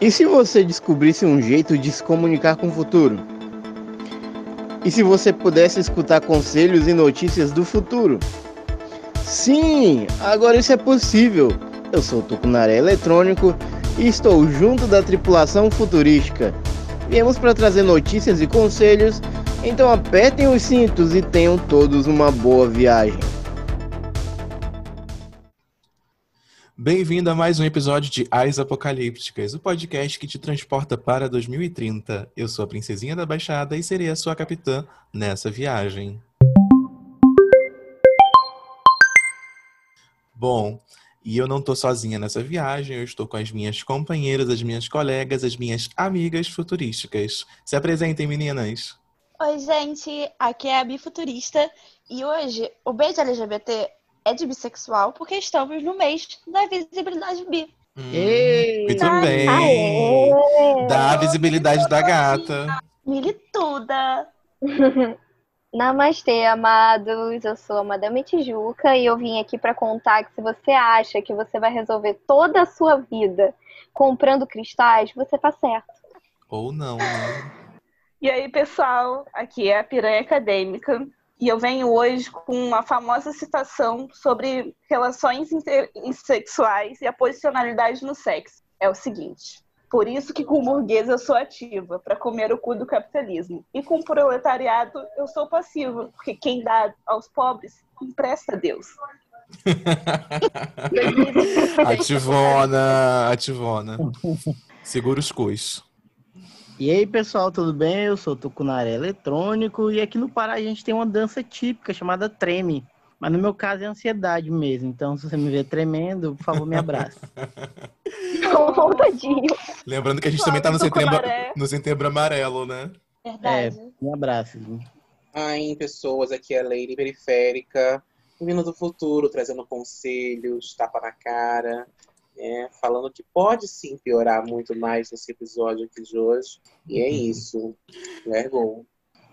E se você descobrisse um jeito de se comunicar com o futuro? E se você pudesse escutar conselhos e notícias do futuro? Sim, agora isso é possível. Eu sou o Tucunaré Eletrônico e estou junto da tripulação futurística. Viemos para trazer notícias e conselhos, então apertem os cintos e tenham todos uma boa viagem. Bem-vindo a mais um episódio de As Apocalípticas, o podcast que te transporta para 2030. Eu sou a Princesinha da Baixada e serei a sua capitã nessa viagem. Bom, e eu não estou sozinha nessa viagem, eu estou com as minhas companheiras, as minhas colegas, as minhas amigas futurísticas. Se apresentem, meninas. Oi, gente, aqui é a Bifuturista e hoje o beijo LGBT é de bissexual porque estamos no mês da visibilidade bi. Hum, muito bem. Aê. Da visibilidade da gata. Milituda. Namastê, amados. Eu sou a Madame Tijuca e eu vim aqui para contar que se você acha que você vai resolver toda a sua vida comprando cristais, você tá certo. Ou não, né? E aí, pessoal, aqui é a Piranha Acadêmica e eu venho hoje com uma famosa citação sobre relações sexuais e a posicionalidade no sexo. É o seguinte: por isso que com burguês eu sou ativa, para comer o cu do capitalismo. E com proletariado eu sou passiva, porque quem dá aos pobres empresta a Deus. ativona, ativona. Segura os cus. E aí, pessoal, tudo bem? Eu sou o Tucunaré Eletrônico e aqui no Pará a gente tem uma dança típica chamada treme. Mas no meu caso é ansiedade mesmo. Então, se você me ver tremendo, por favor, me abrace. Vontadinho. Lembrando que a gente também tá no setembro, no setembro amarelo, né? Verdade. É, me abrace. Ai, pessoas, aqui é a Lady Periférica, vindo do futuro, trazendo conselhos, tapa na cara, é, falando que pode sim piorar muito mais nesse episódio aqui de hoje. E é isso. Vergonha.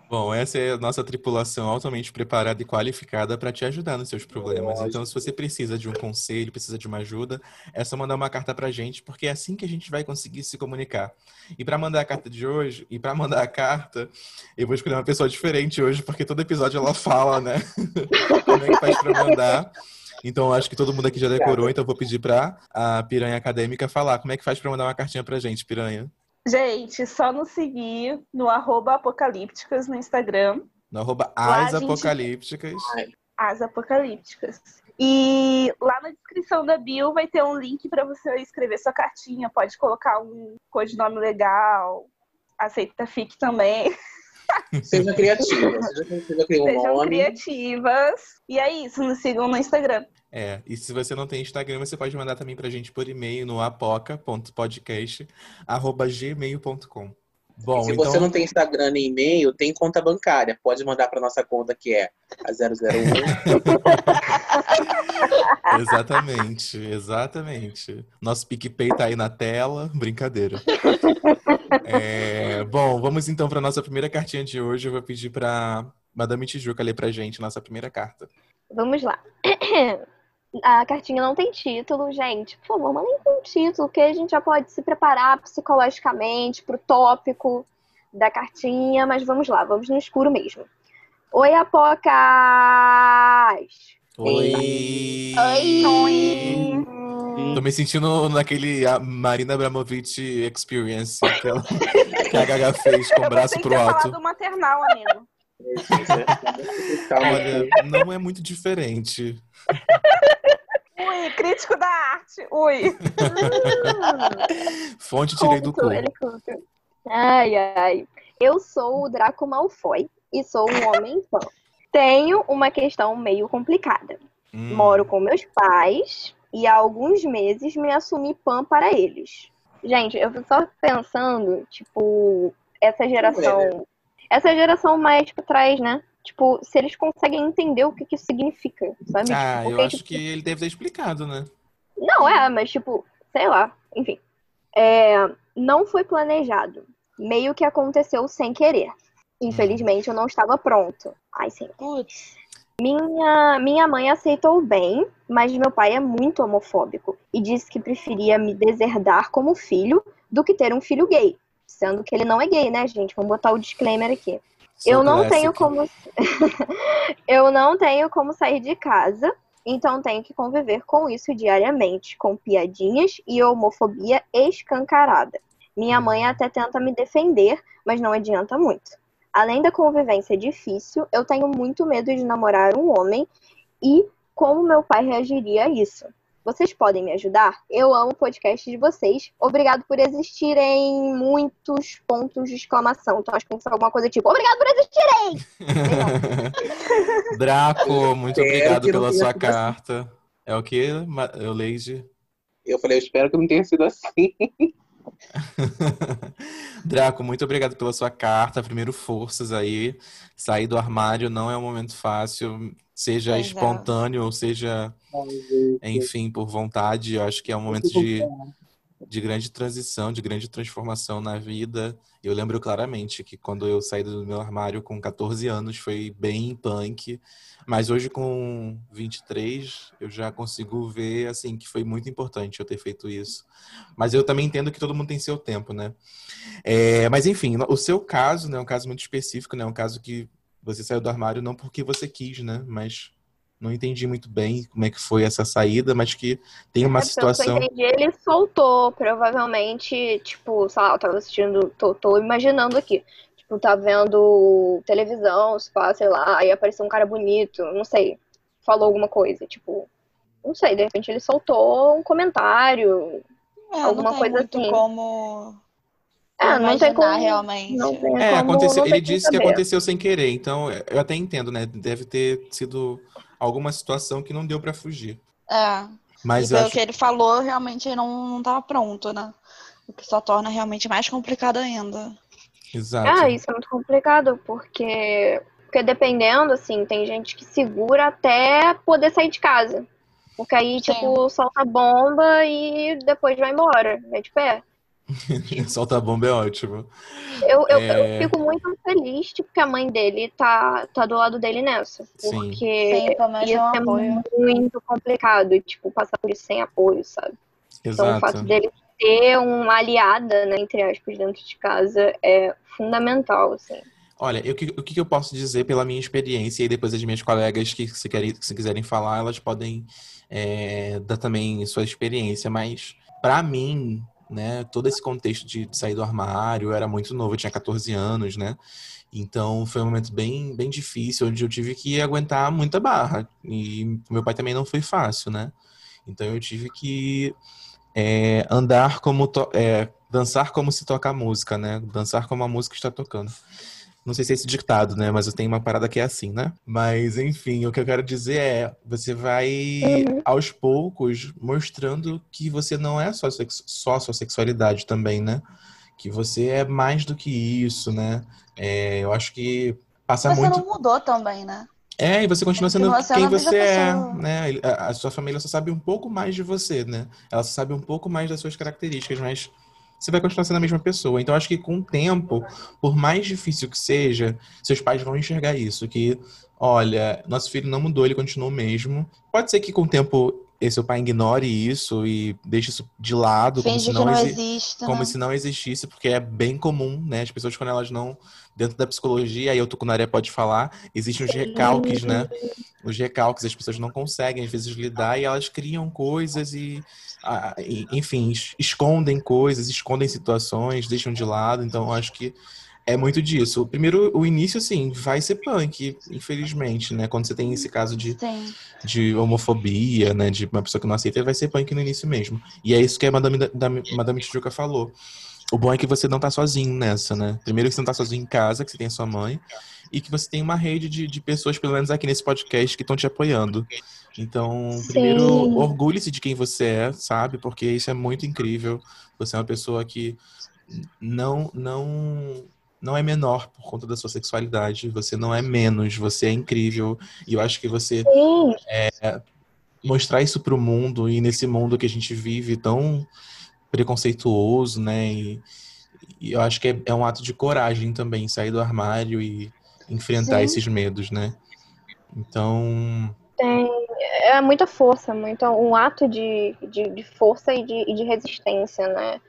Bom, essa é a nossa tripulação altamente preparada e qualificada para te ajudar nos seus problemas. Então, se você precisa de um conselho, precisa de uma ajuda, é só mandar uma carta para a gente, porque é assim que a gente vai conseguir se comunicar. E para mandar a carta de hoje, e para mandar a carta, eu vou escolher uma pessoa diferente hoje, porque todo episódio ela fala, né? Como é que faz para mandar? Então, acho que todo mundo aqui já decorou, então vou pedir para a Piranha Acadêmica falar. Como é que faz para mandar uma cartinha pra gente, Piranha? Gente, só nos seguir no arroba apocalípticas no Instagram. No arroba as gente- apocalípticas. As Apocalípticas. E lá na descrição da bio vai ter um link para você escrever sua cartinha. Pode colocar um codinome legal. Aceita fic também. Seja criativa, seja, seja criar um Sejam nome. criativas. E é isso, nos sigam no Instagram. É, e se você não tem Instagram, você pode mandar também pra gente por e-mail no apoca.podcast.gmail.com. Bom, se então. você não tem Instagram nem e-mail, tem conta bancária. Pode mandar para nossa conta que é a 001. Exatamente, exatamente. Nosso PicPay tá aí na tela, brincadeira. É, bom, vamos então para nossa primeira cartinha de hoje. Eu vou pedir para Madame Tijuca ler pra gente nossa primeira carta. Vamos lá. A cartinha não tem título, gente. Por favor, mandem com título, que a gente já pode se preparar psicologicamente pro tópico da cartinha. Mas vamos lá, vamos no escuro mesmo. Oi, Apocas! Oi! Oi! Tô me sentindo naquele a Marina Abramovic Experience que, ela- que a Gaga fez com o braço pro alto. falado maternal, amigo. Calma, Olha, não é muito diferente. Ui, crítico da arte. Ui. Fonte tirei do cu. Ai, ai. Eu sou o Draco Malfoy e sou um homem fã. Tenho uma questão meio complicada. Hum. Moro com meus pais e há alguns meses me assumi pan para eles. Gente, eu fico só pensando, tipo, essa geração. Essa geração mais pra trás, né? Tipo, se eles conseguem entender o que, que isso significa, sabe? Ah, Tipo, eu acho que ele deve ter explicado, né? Não, é, mas tipo, sei lá, enfim. É, não foi planejado. Meio que aconteceu sem querer. Infelizmente, eu não estava pronto. Ai, sim. Putz. Minha, minha mãe aceitou bem, mas meu pai é muito homofóbico e disse que preferia me deserdar como filho do que ter um filho gay. Sendo que ele não é gay, né, gente? Vamos botar o disclaimer aqui. So Eu não tenho como Eu não tenho como sair de casa, então tenho que conviver com isso diariamente, com piadinhas e homofobia escancarada. Minha mãe até tenta me defender, mas não adianta muito. Além da convivência difícil, eu tenho muito medo de namorar um homem e como meu pai reagiria a isso. Vocês podem me ajudar? Eu amo o podcast de vocês. Obrigado por existirem muitos pontos de exclamação. Então acho que tem que ser alguma coisa tipo, obrigado por existirem! Draco, muito Espero obrigado que pela sua assim. carta. É o? Ma- Eu Leide? Eu falei, eu espero que não tenha sido assim. Draco, muito obrigado pela sua carta. Primeiro, forças aí. Sair do armário não é um momento fácil, seja Pois é. espontâneo ou seja, enfim, por vontade. Eu acho que é um momento de, de grande transição, de grande transformação na vida. Eu lembro claramente que quando eu saí do meu armário com 14 anos foi bem punk, mas hoje com 23 eu já consigo ver assim que foi muito importante eu ter feito isso. Mas eu também entendo que todo mundo tem seu tempo, né? É, mas enfim, o seu caso né, é um caso muito específico, né? Um caso que você saiu do armário não porque você quis, né? Mas não entendi muito bem como é que foi essa saída, mas que tem uma É, que eu situação. entendi, ele soltou, provavelmente, tipo, sei lá, eu tava assistindo, tô, tô imaginando aqui. Tipo, tá vendo televisão, se pá, sei lá, aí apareceu um cara bonito, não sei, falou alguma coisa, tipo, não sei, de repente ele soltou um comentário. É, Alguma coisa muito assim. como É, não tem como. realmente. Não tem É, como, aconteceu, não ele disse que aconteceu sem querer, então eu até entendo, né? Deve ter sido alguma situação que não deu pra fugir. É. Mas pelo acho que ele falou, realmente ele não, não tava pronto, né? O que só torna realmente mais complicado ainda. exato. Ah, isso é muito complicado, porque, porque dependendo, assim, tem gente que segura até poder sair de casa. Porque aí, Sim. tipo, solta a bomba e depois vai embora. É tipo, é. Solta a bomba é ótimo. Eu, eu, É. eu fico muito feliz, tipo, que a mãe dele tá, tá do lado dele nessa. Porque Sim, ia é um ser apoio. muito complicado, tipo, passar por isso sem apoio, sabe? Então, o fato Exato. dele ter uma aliada, né, entre aspas, dentro de casa é fundamental, assim. Olha, eu, que- o que eu posso dizer pela minha experiência e depois as minhas colegas que se, querem, se quiserem falar, elas podem é, dar também sua experiência, mas pra mim, né, todo esse contexto de sair do armário, eu era muito novo, eu tinha 14 anos, né? Então foi um momento bem, bem difícil, onde eu tive que aguentar muita barra. E meu pai também não foi fácil, né? Então eu tive que é, andar como é, dançar como se toca a música, né? Dançar como a música está tocando. Não sei se é esse ditado, né? Mas eu tenho uma parada que é assim, né? Mas, enfim, o que eu quero dizer é: você vai, Uhum. aos poucos, mostrando que você não é só, só sua sexualidade também, né? Que você é mais do que isso, né? É, eu acho que passa Você muito. não mudou também, né? É, e você continua sendo você é quem mesma você é, né? A, a sua família só sabe um pouco mais de você, né? Ela só sabe um pouco mais das suas características, mas você vai continuar sendo a mesma pessoa. Então, acho que com o tempo, por mais difícil que seja, seus pais vão enxergar isso, que, olha, nosso filho não mudou, ele continua o mesmo. Pode ser que com o tempo esse seu pai ignore isso e deixe isso de lado, como Finge se que não não exi- como né? se não existisse, porque é bem comum, né? As pessoas, quando elas não. Dentro da psicologia, aí o Tucunaré pode falar, existem os recalques, né? Os recalques, as pessoas não conseguem, às vezes, lidar e elas criam coisas e, enfim, es- escondem coisas, escondem situações, deixam de lado. Então, acho que é muito disso. Primeiro, o início, sim, vai ser punk, infelizmente, né? Quando você tem esse caso de Sim. de homofobia, né, de uma pessoa que não aceita, vai ser punk no início mesmo. E é isso que a Madame, da, da- Madame Tijuca falou. O bom é que você não tá sozinho nessa, né? Primeiro que você não tá sozinho em casa, que você tem a sua mãe, e que você tem uma rede de, de pessoas, pelo menos aqui nesse podcast, que estão te apoiando. Então, Sim. primeiro, orgulhe-se de quem você é, sabe? Porque isso é muito incrível. Você é uma pessoa que não, não, não é menor por conta da sua sexualidade. Você não é menos, você é incrível. E eu acho que você Sim, mostrar isso pro mundo e nesse mundo que a gente vive tão preconceituoso, né? E, e eu acho que é, é um ato de coragem também sair do armário e enfrentar Sim. esses medos, né? Então, Tem, é muita força, muito, um ato de, de, de força e de, e de resistência, né?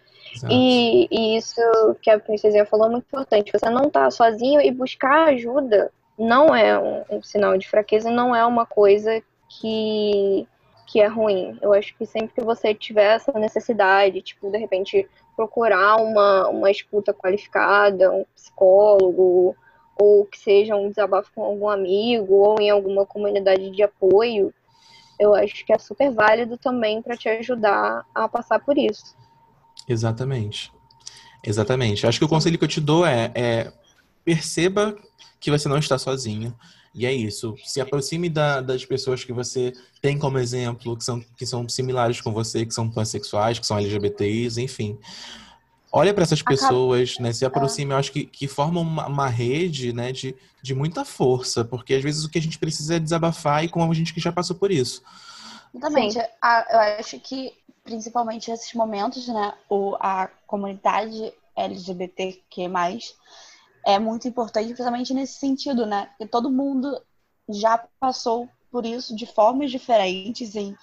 E, e isso que a princesinha falou é muito importante. Você não tá sozinho e buscar ajuda não é um, um sinal de fraqueza, não é uma coisa que, que é ruim. Eu acho que sempre que você tiver essa necessidade, tipo, de repente procurar uma, uma escuta qualificada, um psicólogo, ou que seja um desabafo com algum amigo, ou em alguma comunidade de apoio, eu acho que é super válido também para te ajudar a passar por isso. Exatamente. Exatamente. Acho que o conselho que eu te dou é, é perceba que você não está sozinho. E é isso. Se aproxime da- das pessoas que você tem como exemplo, que são, que são similares com você, que são pansexuais, que são LGBTs, enfim. Olha para essas pessoas, né? Se aproxime, eu acho que, que formam uma, uma rede, né, de, de muita força, porque às vezes o que a gente precisa é desabafar e com a gente que já passou por isso. Exatamente. A- eu acho que, principalmente nesses momentos, né, o, a comunidade LGBTQ+, é muito importante, principalmente nesse sentido, né? Porque todo mundo já passou por isso de formas diferentes, em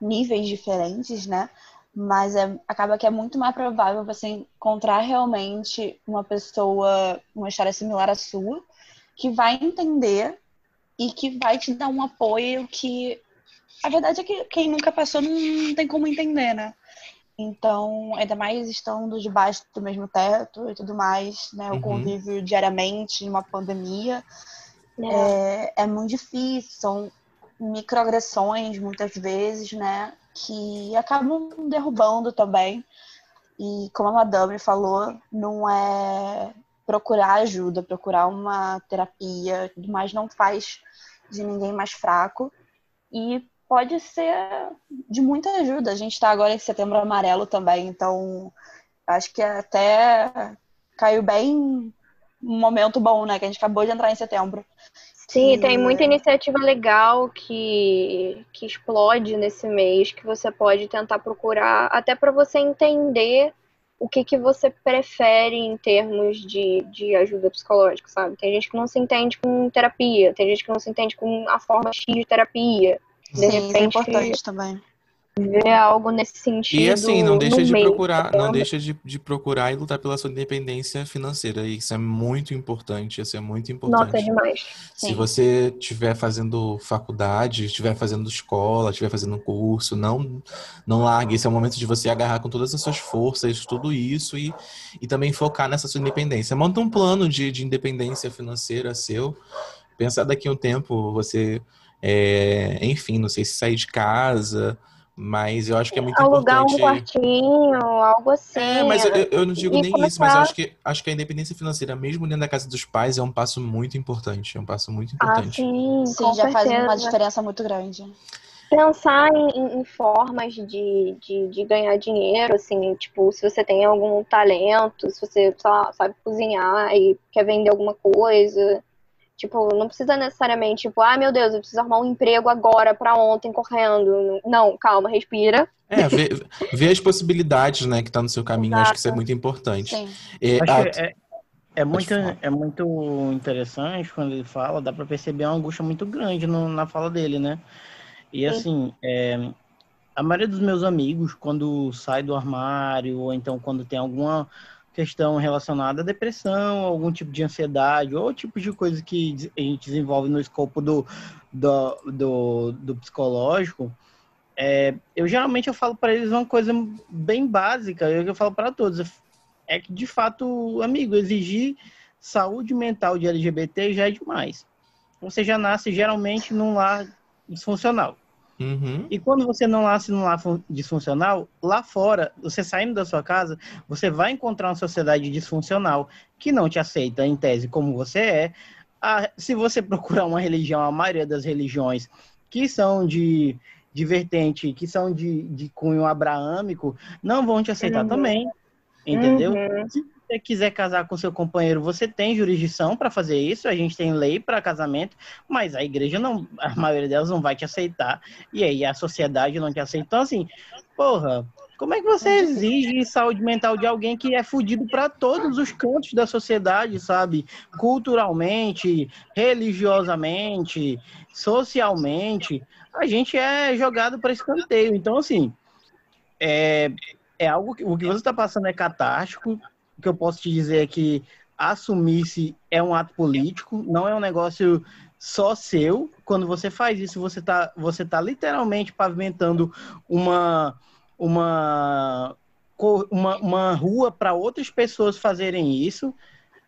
níveis diferentes, né? Mas é, acaba que é muito mais provável você encontrar realmente uma pessoa, uma história similar à sua, que vai entender e que vai te dar um apoio que a verdade é que quem nunca passou não tem como entender, né? Então, ainda mais estando debaixo do mesmo teto e tudo mais, né? O Uhum. convívio diariamente numa pandemia né? é, é muito difícil, são microagressões muitas vezes, né? Que acabam derrubando também. E como a Madame falou, não é procurar ajuda, procurar uma terapia, mais não faz de ninguém mais fraco. E pode ser de muita ajuda. A gente está agora em setembro amarelo também, então acho que até caiu bem um momento bom, né? Que a gente acabou de entrar em setembro. Sim, tem muita iniciativa legal que, que explode nesse mês, que você pode tentar procurar, até para você entender o que, que você prefere em termos de, de ajuda psicológica, sabe? Tem gente que não se entende com terapia, tem gente que não se entende com a forma X de terapia. De Sim, isso é repente, importante também. Ver algo nesse sentido. E assim, não deixa de meio, procurar, não deixa de, de procurar e lutar pela sua independência financeira. Isso é muito importante, isso é muito importante. Nossa, é demais. Se Sim. você estiver fazendo faculdade, estiver fazendo escola, estiver fazendo curso, não não largue. Esse é o momento de você agarrar com todas as suas forças, tudo isso e, e também focar nessa sua independência. Monta um plano de, de independência financeira seu. Pensar daqui a um tempo você, é, enfim, não sei se sair de casa, mas eu acho que é muito Alugar um importante. quartinho, algo assim. É, mas eu, eu não digo nem isso, mas eu começar- acho que, acho que a independência financeira, mesmo dentro da casa dos pais, é um passo muito importante. É um passo muito Ah, importante. sim, Sim, com já faz uma certeza. diferença muito grande. pensar em, em- em formas de, de, de ganhar dinheiro, assim, tipo, se você tem algum talento, se você, sei lá, sabe cozinhar e quer vender alguma coisa. Tipo, não precisa necessariamente, tipo, ah, meu Deus, eu preciso arrumar um emprego agora pra ontem correndo. Não, calma, respira. É, ver, ver as possibilidades, né, que tá no seu caminho, acho que isso é muito importante. Sim. É, Acho a- que é, é muito, é muito interessante quando ele fala, dá pra perceber uma angústia muito grande no- na fala dele, né? E assim, é, a maioria dos meus amigos, quando sai do armário, ou então quando tem alguma questão relacionada à depressão, algum tipo de ansiedade, ou tipo de coisa que a gente desenvolve no escopo do, do, do, do psicológico, é, eu geralmente eu falo para eles uma coisa bem básica, eu, eu falo para todos, é que de fato, amigo, exigir saúde mental de LGBT já é demais. Você já nasce geralmente num lar disfuncional. Uhum. E quando você não nasce num lar fun- disfuncional, lá fora, você saindo da sua casa, você vai encontrar uma sociedade disfuncional que não te aceita em tese como você é. Ah, se você procurar uma religião, a maioria das religiões que são de, de vertente, que são de, de cunho abraâmico, não vão te aceitar Uhum. também. Entendeu? Uhum. Você quiser casar com seu companheiro, você tem jurisdição para fazer isso, a gente tem lei para casamento, mas a igreja não, a maioria delas não vai te aceitar, e aí a sociedade não te aceita. Então, assim, porra, Como é que você exige saúde mental de alguém que é fudido para todos os cantos da sociedade, sabe? Culturalmente, religiosamente, socialmente, a gente é jogado para escanteio. Então, assim, é, é algo que o que você está passando é catástrofe. O que eu posso te dizer é que assumir-se é um ato político, não é um negócio só seu. Quando você faz isso, você está você tá literalmente pavimentando uma uma uma, uma rua para outras pessoas fazerem isso.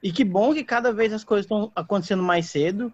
E que bom que cada vez as coisas estão acontecendo mais cedo,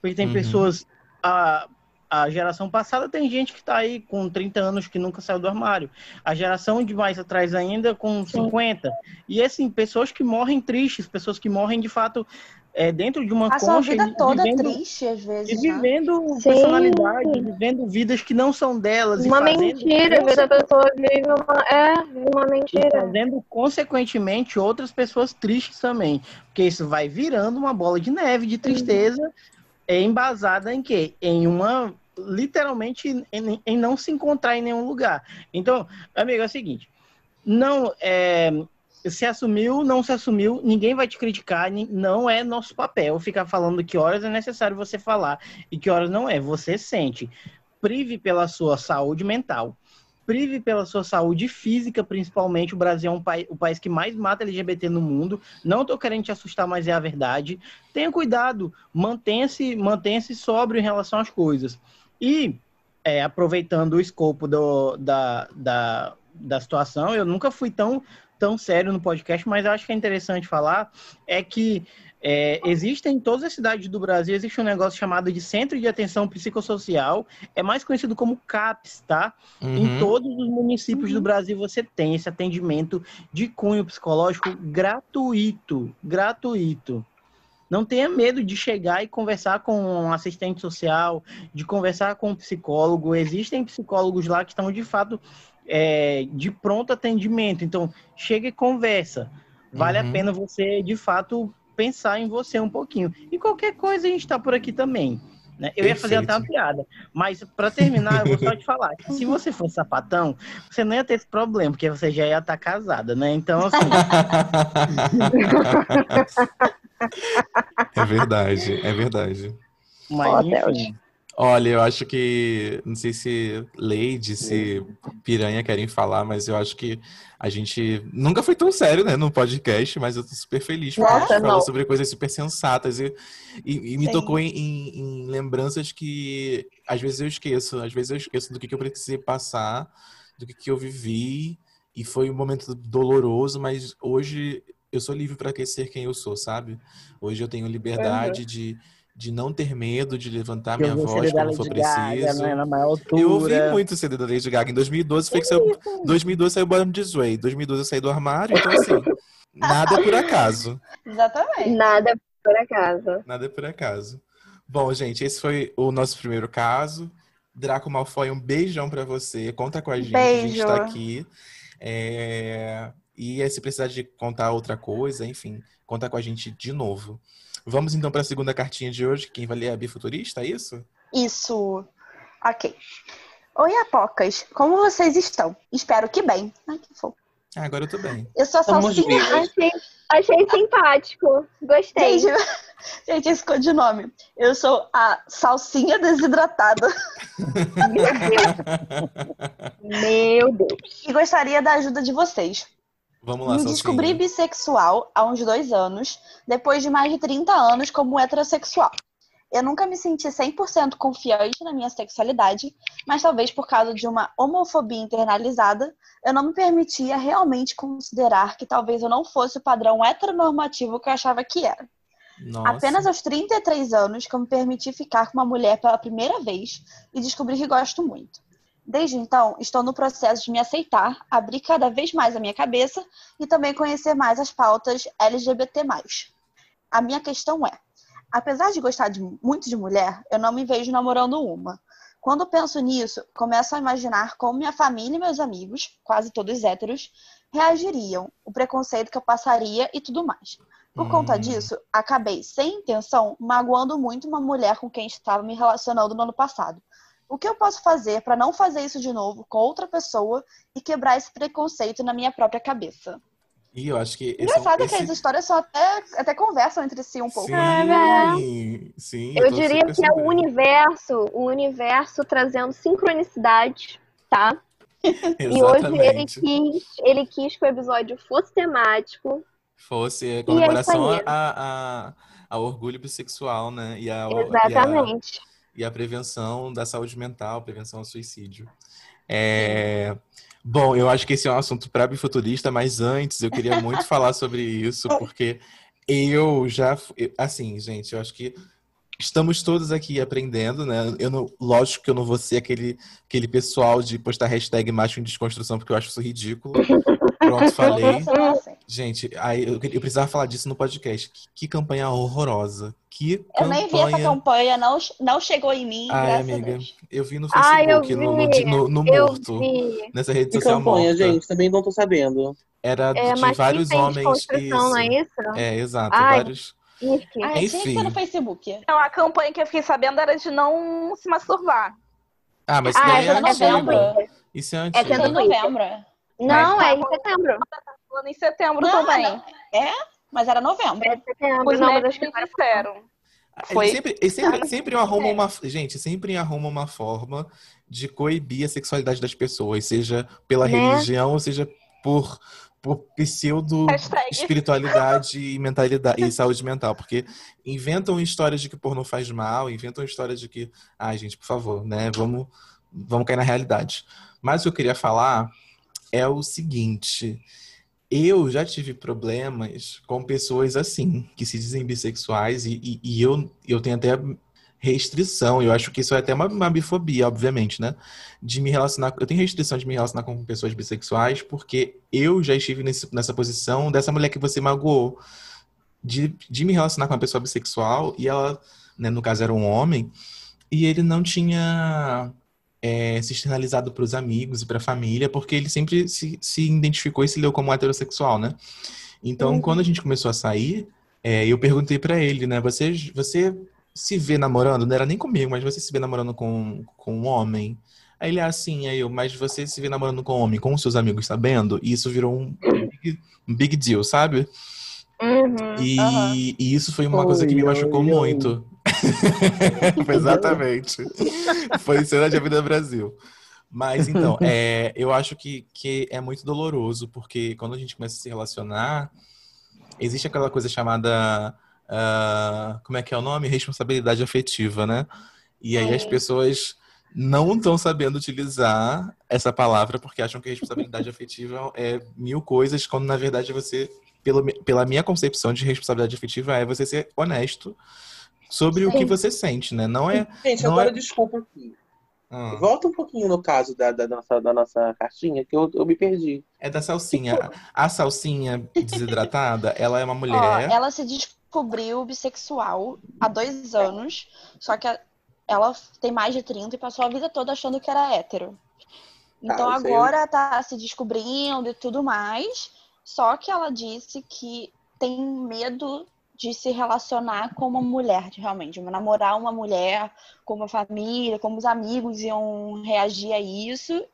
porque tem uhum. pessoas a, a geração passada tem gente que está aí com 30 anos que nunca saiu do armário. A geração de mais atrás ainda com 50. Sim. E assim, pessoas que morrem tristes, pessoas que morrem de fato é, dentro de uma a concha. A vida toda vivendo, triste, às vezes. E né? vivendo personalidade, vivendo vidas que não são delas. Uma mentira, a vida da pessoa vive uma, é, uma mentira. E fazendo, consequentemente, outras pessoas tristes também. Porque isso vai virando uma bola de neve de tristeza, é embasada em quê? Em uma literalmente em, em, não se encontrar em nenhum lugar. Então, amigo, é o seguinte: não é, se assumiu, não se assumiu, ninguém vai te criticar, não é nosso papel ficar falando que horas é necessário você falar e que horas não é. Você sente. Prive pela sua saúde mental, prive pela sua saúde física, principalmente. O Brasil é um país, o país que mais mata LGBT no mundo. Não estou querendo te assustar, mas é a verdade. Tenha cuidado, mantenha-se mantenha sóbrio em relação às coisas. E, é, aproveitando o escopo do, da, da, da situação, eu nunca fui tão, tão sério no podcast, mas acho que é interessante falar, é que é, existem em todas as cidades do Brasil, existe um negócio chamado de Centro de Atenção Psicossocial, é mais conhecido como CAPS, tá? Uhum. Em todos os municípios uhum. do Brasil você tem esse atendimento de cunho psicológico gratuito, gratuito. Não tenha medo de chegar e conversar com um assistente social, de conversar com um psicólogo. Existem psicólogos lá que estão de fato é, de pronto atendimento. Então, chega e conversa. Vale uhum. a pena você, de fato, pensar em você um pouquinho. E qualquer coisa a gente está por aqui também. Né? Eu Perfeito. ia fazer até uma piada, mas para terminar, eu vou só te falar que se você fosse sapatão, você não ia ter esse problema, porque você já ia estar tá casada, né? Então, assim. É verdade, é verdade. Mas, enfim. Olha, eu acho que. Não sei se Lady, se Piranha querem falar, mas eu acho que a gente nunca foi tão sério, né, no podcast, mas eu tô super feliz porque Nossa, a gente falou sobre coisas super sensatas e, e, e me tocou em, em, em, lembranças que às vezes eu esqueço, às vezes eu esqueço do que, que eu precisei passar, do que, que eu vivi, e foi um momento doloroso, mas hoje eu sou livre para ser quem eu sou, sabe? Hoje eu tenho liberdade uhum. de, de não ter medo de levantar minha voz quando for preciso. Gaga, né? Eu ouvi muito o CD da Lady Gaga. Em 2012 foi que saiu. 2012 saiu Bottom This Way. 2012 eu saí do armário, então assim, nada é por acaso. Exatamente. Nada é por acaso. Nada é por acaso. Bom, gente, esse foi o nosso primeiro caso. Draco Malfoy, um beijão para você. Conta com a gente, Beijo. a gente tá aqui. É... E se precisar de contar outra coisa, enfim, conta com a gente de novo. Vamos então para a segunda cartinha de hoje. Quem vai ler é a Bifuturista, é isso? Isso. Ok. Oi, Apocas. Como vocês estão? Espero que bem. Ai, que fofo. Ah, agora eu tô bem. Eu sou a Salsinha. Achei, achei simpático. Gostei. Gente, gente, esse codinome. Eu sou a Salsinha desidratada. Meu Deus. Meu Deus. E gostaria da ajuda de vocês. Vamos lá, Me descobri bissexual há uns dois anos, depois de mais de 30 anos como heterossexual. Eu nunca me senti 100% confiante na minha sexualidade, mas talvez por causa de uma homofobia internalizada, eu não me permitia realmente considerar que talvez eu não fosse o padrão heteronormativo que eu achava que era. Nossa. Apenas aos 33 anos que eu me permiti ficar com uma mulher pela primeira vez e descobri que gosto muito. Desde então, estou no processo de me aceitar, abrir cada vez mais a minha cabeça e também conhecer mais as pautas LGBT. A minha questão é: apesar de gostar de, muito de mulher, eu não me vejo namorando uma. Quando penso nisso, começo a imaginar como minha família e meus amigos, quase todos héteros, reagiriam, o preconceito que eu passaria e tudo mais. Por hum. conta disso, acabei, sem intenção, magoando muito uma mulher com quem estava me relacionando no ano passado o que eu posso fazer para não fazer isso de novo com outra pessoa e quebrar esse preconceito na minha própria cabeça? E eu acho que. é um- Engraçado esse... que as histórias só até, até conversam entre si um pouco. Sim, sim. Eu diria que é o universo, o universo trazendo sincronicidade, tá? E hoje ele Exatamente. quis, ele quis que o episódio fosse temático. Fosse é a comemoração a, a, ao orgulho bissexual, né? E a, e a- Exatamente. E a prevenção da saúde mental, prevenção ao suicídio. É, Bom, eu acho que esse é um assunto para bifuturista, mas antes eu queria muito falar sobre isso, porque eu já. Assim, gente, eu acho que estamos todos aqui aprendendo, né? Eu não, lógico que eu não vou ser aquele, aquele pessoal de postar hashtag macho em desconstrução, porque eu acho isso ridículo. Pronto, falei. Gente, aí eu, eu precisava falar disso no podcast. Que, que campanha horrorosa. Que Eu nem vi essa campanha. campanha, não, não chegou em mim, Ai, amiga, Deus. eu vi no Ah, Facebook, no, no, vi, no, no Eu morto, vi. nessa rede Que social campanha, morta. gente? Também não tô sabendo. Era É, de vários homens. desconstrução, não é Isso. isso? É, exato. Ai. Vários. Enfim. Ah, que ser Enfim. no Facebook. Então, a campanha que eu fiquei sabendo era de não se masturbar. Ah, mas isso Ah, daí é antigo. novembro. Isso é É antigo. Foi tendo em novembro. Não, Mas é tá em setembro. Falando em setembro Não, também. não. É, mas era novembro. É setembro. Os Não, mas acho que disseram. Foi. sempre, ele sempre, sempre arruma uma. Gente, sempre arruma uma forma de coibir a sexualidade das pessoas, seja pela Né? religião, ou seja por, por pseudo Hashtag. espiritualidade e mentalidade e saúde mental, porque inventam histórias de que pornô faz mal, inventam histórias de que, ai, gente, por favor, né? Vamos, vamos cair na realidade. Mas o que eu queria falar é o seguinte. Eu já tive problemas com pessoas assim, que se dizem bissexuais, e, e- e eu, eu tenho até restrição, eu acho que isso é até uma, uma bifobia, obviamente, né? De me relacionar, eu tenho restrição de me relacionar com pessoas bissexuais, porque eu já estive nesse- nessa posição dessa mulher que você magoou, de, de me relacionar com uma pessoa bissexual, e ela, né, no caso era um homem, e ele não tinha é, se externalizado para os amigos e para a família, porque ele sempre se, se identificou e se leu como heterossexual, né? Então, quando a gente começou a sair, é, eu perguntei para ele, né? Você, você se vê namorando? Não era nem comigo, mas você se vê namorando com, com um homem? Aí ele, assim, aí eu, mas você se vê namorando com um homem, com os seus amigos sabendo? E isso virou um big, um big deal, sabe? Uhum. E, Aham. e isso foi uma coisa que me machucou oi, oi. muito. Foi Exatamente. Foi cena de Avenida Brasil. Mas então, é, eu acho que, que é muito doloroso, porque quando a gente começa a se relacionar, existe aquela coisa chamada. ah, como é que é o nome? Responsabilidade afetiva, né? E aí as Sim. pessoas não estão sabendo utilizar essa palavra porque acham que responsabilidade afetiva é mil coisas, quando na verdade você, pelo, pela minha concepção de responsabilidade afetiva, é você ser honesto sobre o Sim. que você sente, né? Não é. Gente, Não agora é- desculpa aqui. ah, Volta um pouquinho no caso da, da, nossa, da nossa cartinha, que eu, eu me perdi. é da salsinha. A salsinha desidratada, ela é uma Ó, mulher. ela se descobriu bissexual há dois anos, só que ela tem mais de 30 e passou a vida toda achando que era hétero. Então Ah, isso aí- agora tá se descobrindo e tudo mais, só que ela disse que tem medo de se relacionar com uma mulher, de- realmente, de namorar uma mulher, com uma família, como os amigos iam reagir a isso,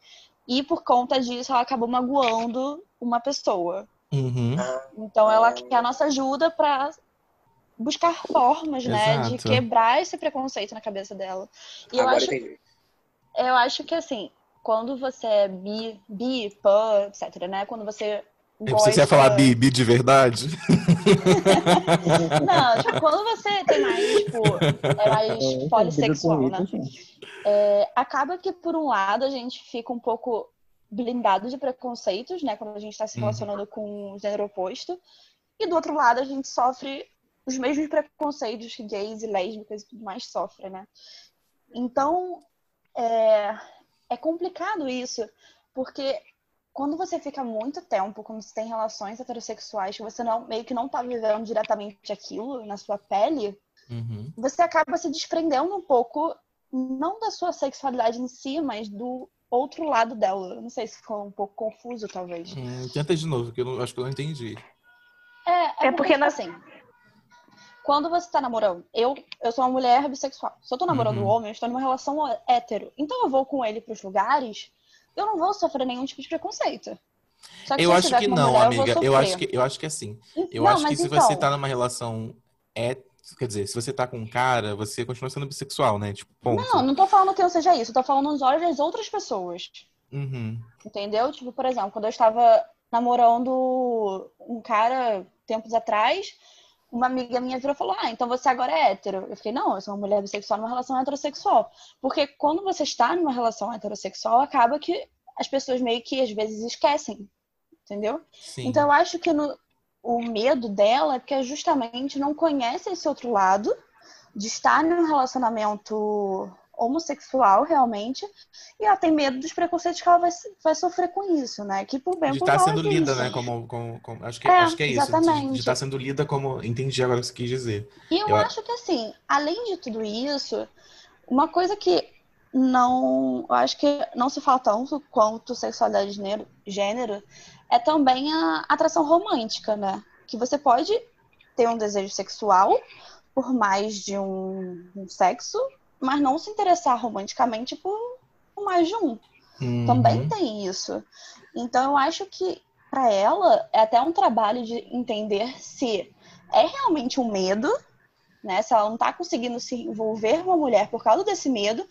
e por conta disso ela acabou magoando uma pessoa. Uhum. Então ela quer a nossa ajuda para buscar formas, né, de quebrar esse preconceito na cabeça dela. E eu agora acho, entendi. eu acho que assim, quando você é bi, bi, pan, etc, né, quando você Eu pensei que você ia gosta- falar bi, bi de verdade. Não, tipo, quando você tem mais, tipo, é mais polissexual, né? É, acaba que, por um lado, a gente fica um pouco blindado de preconceitos, né? Quando a gente está se Uhum. relacionando com o gênero oposto. E do outro lado, a gente sofre os mesmos preconceitos que gays e lésbicas e tudo mais sofrem, né? Então, é, é complicado isso, porque quando você fica muito tempo, quando você tem relações heterossexuais, que você não, meio que não tá vivendo diretamente aquilo na sua pele, Uhum. você acaba se desprendendo um pouco, não da sua sexualidade em si, mas do outro lado dela. Eu Não sei se ficou um pouco confuso, talvez. Hum, tenta de novo, que eu não- acho que eu não entendi. É, é, É porque porque, tipo assim, quando você tá namorando, eu, eu sou uma mulher bissexual. Se eu tô namorando Uhum. um homem, eu estou numa relação hétero. Então eu vou com ele pros lugares, eu não vou sofrer nenhum tipo de preconceito. Eu acho que não, mulher, amiga. vou Eu acho que, eu acho que é assim. Eu Não, acho que se então, você tá numa relação é, quer dizer, se você tá com um cara, você continua sendo bissexual, né? Tipo, ponto. Não, não tô falando que eu seja isso, eu tô falando nos olhos das outras pessoas. Uhum. Entendeu? Tipo, por exemplo, quando eu estava namorando um cara tempos atrás, uma amiga minha virou e falou: Ah, então você agora é hétero. Eu fiquei, não, eu sou uma mulher bissexual numa relação heterossexual. Porque quando você está numa relação heterossexual, acaba que as pessoas meio que às vezes esquecem. Entendeu? Sim. Então eu acho que no- o medo dela é porque justamente não conhece esse outro lado de estar num relacionamento homossexual realmente e ela tem medo dos preconceitos que ela vai, vai sofrer com isso, né? Que por bem de estar mal sendo é lida, isso. né? Como, como, como- acho que É, acho que é isso. De- exatamente. estar sendo lida como. Entendi agora o que você quis dizer. E eu, Eu- acho que assim, além de tudo isso, uma coisa que não, eu acho que não se fala tanto quanto sexualidade de gênero, gênero é também a atração romântica, né? Que você pode ter um desejo sexual por mais de um, um sexo, mas não se interessar romanticamente por, mais de um. Também Uhum. tem isso. Então eu acho que para ela é até um trabalho de entender se é realmente um medo, né? Se ela não tá conseguindo se envolver com uma mulher por causa desse medo,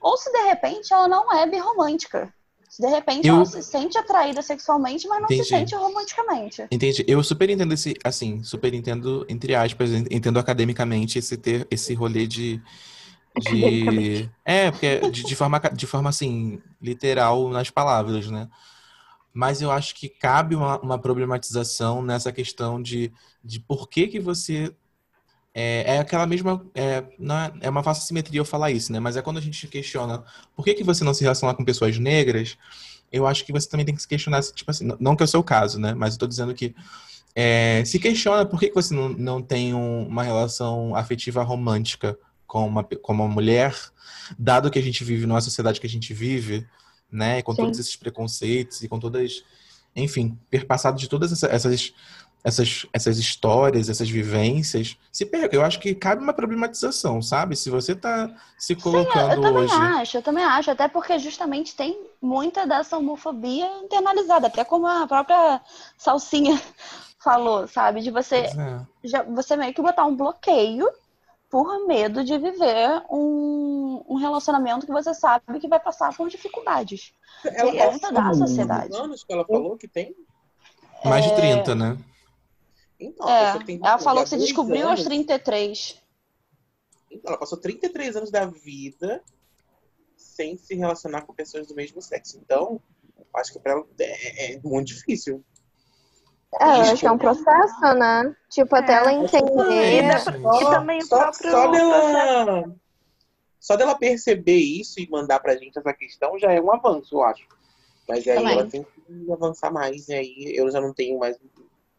ou se de repente ela não é birromântica. Se de repente Eu- ela se sente atraída sexualmente, mas não Entendi. se sente romanticamente. Entendi. Eu super entendo esse, assim, super entendo, entre aspas, entendo academicamente esse ter esse rolê de. De é, porque de, de forma, de forma assim, literal nas palavras, né? Mas eu acho que cabe uma, uma problematização nessa questão de, de por que que você. É, é aquela mesma. É, não é, é uma falsa simetria eu falar isso, né? Mas é quando a gente questiona por que que você não se relaciona com pessoas negras, eu acho que você também tem que se questionar, tipo assim, não- não que é o seu caso, né? Mas eu tô dizendo que é, se questiona por que, que você não, não tem um- uma relação afetiva romântica com uma, pe- com uma mulher, dado que a gente vive numa sociedade que a gente vive, né? Com Sim. todos esses preconceitos e com todas, enfim, perpassado de todas essa- essas, essas, essas histórias, essas vivências, se per- eu acho que cabe uma problematização, sabe? Se você tá se Eu colocando também hoje. acho, eu também acho, até porque justamente tem muita dessa homofobia internalizada, até como a própria Salsinha falou, sabe? De você é. já, você meio que botar um bloqueio por medo de viver um, um relacionamento que você sabe que vai passar por dificuldades. Ela tá conta da sociedade. anos que ela falou que tem? Mais de É. 30, né? Então, a É, ela falou que se dois descobriu aos anos. 33. Então, ela passou 33 anos da vida sem se relacionar com pessoas do mesmo sexo. Então, acho que pra ela é, é muito difícil. É, acho que é um processo, né? Tipo, até É. ela É entender. isso. E também o só, próprio só dela, só dela perceber isso e mandar pra gente essa questão já é um avanço, eu acho. Mas aí Também. ela tem que avançar mais, e aí eu já não tenho mais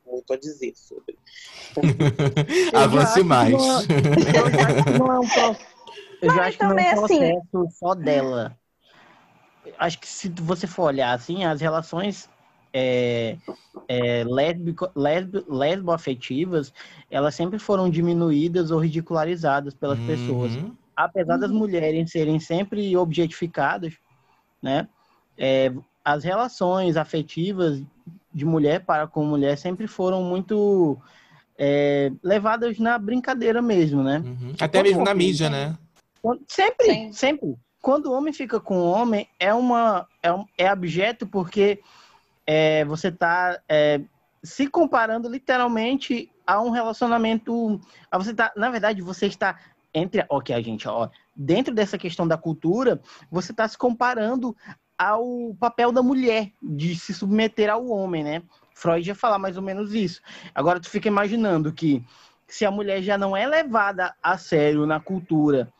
muito a dizer sobre. Avance mais. não é- Eu já acho que não é um processo. Eu Não, já mas acho que não é também, um assim- processo só dela. Acho que se você for olhar assim, as relações é, é, lésbico, lesbo, lesboafetivas, elas sempre foram diminuídas ou ridicularizadas pelas pessoas. Uhum. apesar das mulheres serem sempre objetificadas, né? é, as relações afetivas de mulher para com mulher sempre foram muito é, levadas na brincadeira mesmo, né? Uhum. Até mesmo na mídia, né? Quando- Sempre, Sim. sempre. Quando o homem fica com o homem, é uma é, um, é abjeto porque é, você está se comparando literalmente a um relacionamento. A você tá, na verdade, você está entre. Ok, a gente, ó, dentro dessa questão da cultura, você está se comparando ao papel da mulher de se submeter ao homem, né? Freud ia falar mais ou menos isso. Agora tu fica imaginando que se a mulher já não é levada a sério na cultura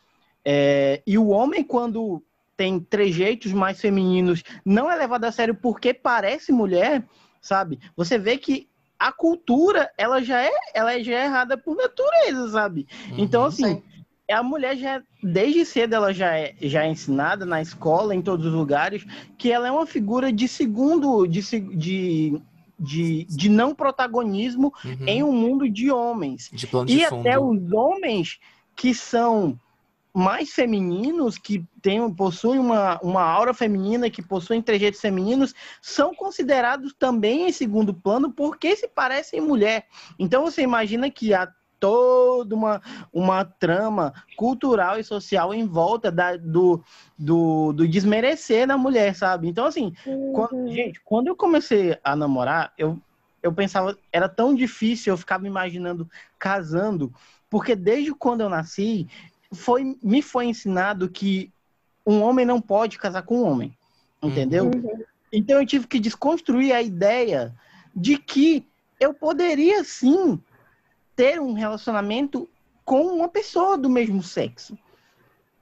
é, e o homem quando tem trejeitos mais femininos não é levado a sério porque parece mulher, sabe? Você vê que a cultura ela já é ela já é errada por natureza, sabe? Então Uhum. assim Sim. a mulher já desde cedo ela já é, já é ensinada na escola em todos os lugares que ela é uma figura de segundo de, de de, de não protagonismo Uhum. em um mundo de homens. De plano de E fundo. até os homens que são mais femininos, que tem, possuem uma, uma aura feminina, que possuem trejeitos femininos, são considerados também em segundo plano porque se parecem mulher. Então você imagina que há toda uma, uma trama cultural e social em volta da, do, do, do desmerecer da mulher, sabe? Então, assim, quando- gente, quando eu comecei a namorar, eu, eu pensava, era tão difícil, eu ficava imaginando casando, porque desde quando eu nasci, foi, me foi ensinado que um homem não pode casar com um homem, entendeu? Então eu tive que desconstruir a ideia de que eu poderia sim ter um relacionamento com uma pessoa do mesmo sexo.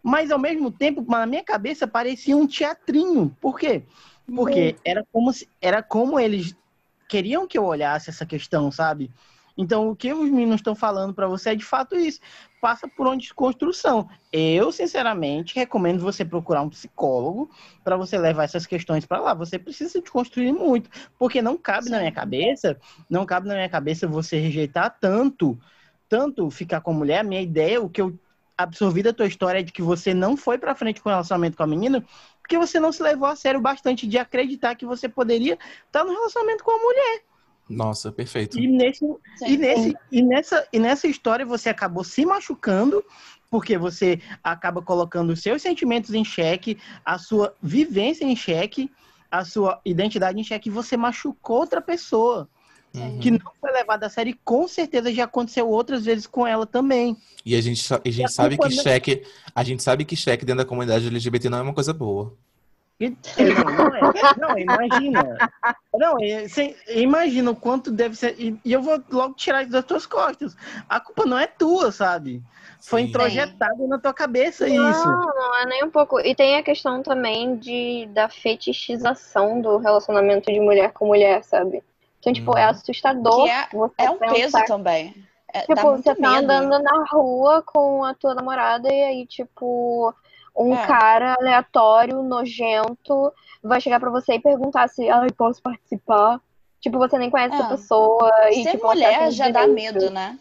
Mas ao mesmo tempo, na minha cabeça parecia um teatrinho. Por quê? Porque era como se, era como eles queriam que eu olhasse essa questão, sabe? Então, o que os meninos estão falando para você é de fato isso. Passa por uma desconstrução. Eu, sinceramente, recomendo você procurar um psicólogo para você levar essas questões para lá. Você precisa desconstruir muito, porque não cabe na minha cabeça, não cabe na minha cabeça você rejeitar tanto, tanto ficar com a mulher. A minha ideia, o que eu absorvi da tua história é de que você não foi para frente com o relacionamento com a menina, porque você não se levou a sério bastante de acreditar que você poderia estar no relacionamento com a mulher. Nossa, perfeito. E, nesse, e, nesse, e, nessa, e nessa história você acabou se machucando, porque você acaba colocando os seus sentimentos em xeque, a sua vivência em xeque, a sua identidade em xeque, e você machucou outra pessoa Uhum. que não foi levada a sério e com certeza já aconteceu outras vezes com ela também. E a gente, a gente a sabe que cheque, a gente sabe que cheque dentro da comunidade LGBT não é uma coisa boa. Não, não, é. não, imagina. Não, é, cê- imagina o quanto deve ser. E, e eu vou logo tirar isso das tuas costas. A culpa não é tua, sabe? Foi Sim. introjetado na tua cabeça isso. Não, não é nem um pouco. E tem a questão também de, da fetichização do relacionamento de mulher com mulher, sabe? Então, tipo, é Uhum. assustador. Que é- você É um pensar peso também. É, Tipo, você tá medo. andando na rua com a tua namorada e aí, tipo, um É. cara aleatório, nojento, vai chegar pra você e perguntar se, ai, posso participar? Tipo, você nem conhece É. essa pessoa e, Ser tipo, você mulher já dá direito. medo, né?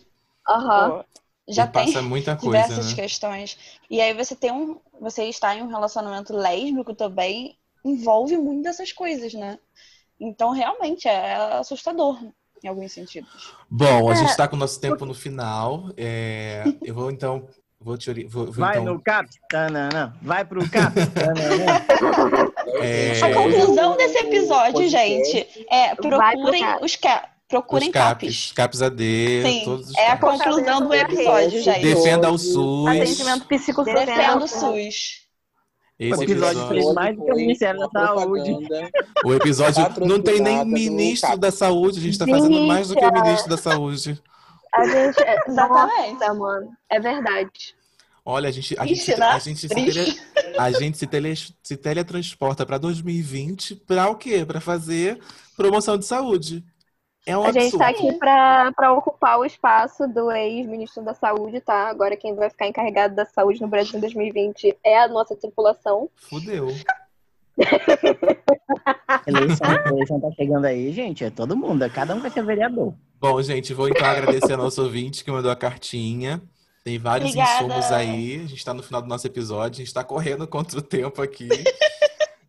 Aham. Pô, já E tem passa muita coisa, diversas né? questões. E aí você tem um. Você está em um relacionamento lésbico também envolve muito dessas coisas, né? Então realmente é assustador em alguns sentidos. Bom, a É. gente está com o nosso tempo no final. É, eu vou então. Vou te ori- vou, vou, Vai então, no CAPS, tananã. vai pro tananã. É, A conclusão desse episódio, gente, é procurem os ca... procurem os capes. capes, capes AD, Sim, todos os é a capes. conclusão do episódio, gente. Defenda o SUS. Atendimento psicossocial. Defenda o SUS. Esse O episódio episódio, fez mais do que o Ministério da Saúde. o episódio não tem nem ministro da saúde, a gente está fazendo mais do que o ministro da saúde. A gente. é- Exatamente. Nossa, mano. É verdade. Olha, a gente, a gente, Ixi, né? a gente, se, tele, a gente se, tele, se teletransporta para 2020 para o quê? Para fazer promoção de saúde. É um A gente tá absurdo. aqui pra, pra ocupar o espaço do ex-ministro da Saúde, tá? Agora quem vai ficar encarregado da saúde no Brasil em 2020 é a nossa tripulação. Fudeu. Eleição, eleição tá chegando aí, gente. É todo mundo. Cada um vai ser vereador. Bom, gente, vou então agradecer ao nosso ouvinte que mandou a cartinha. Tem vários Obrigada. insumos aí. A gente está no final do nosso episódio. A gente está correndo contra o tempo aqui.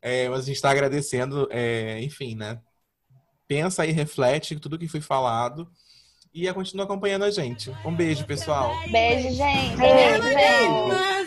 É, mas a gente está agradecendo, é, enfim, né? Pensa e reflete tudo que foi falado. E continua acompanhando a gente. Um beijo, pessoal. Beijo, gente. Beijo, Beijo. Lá,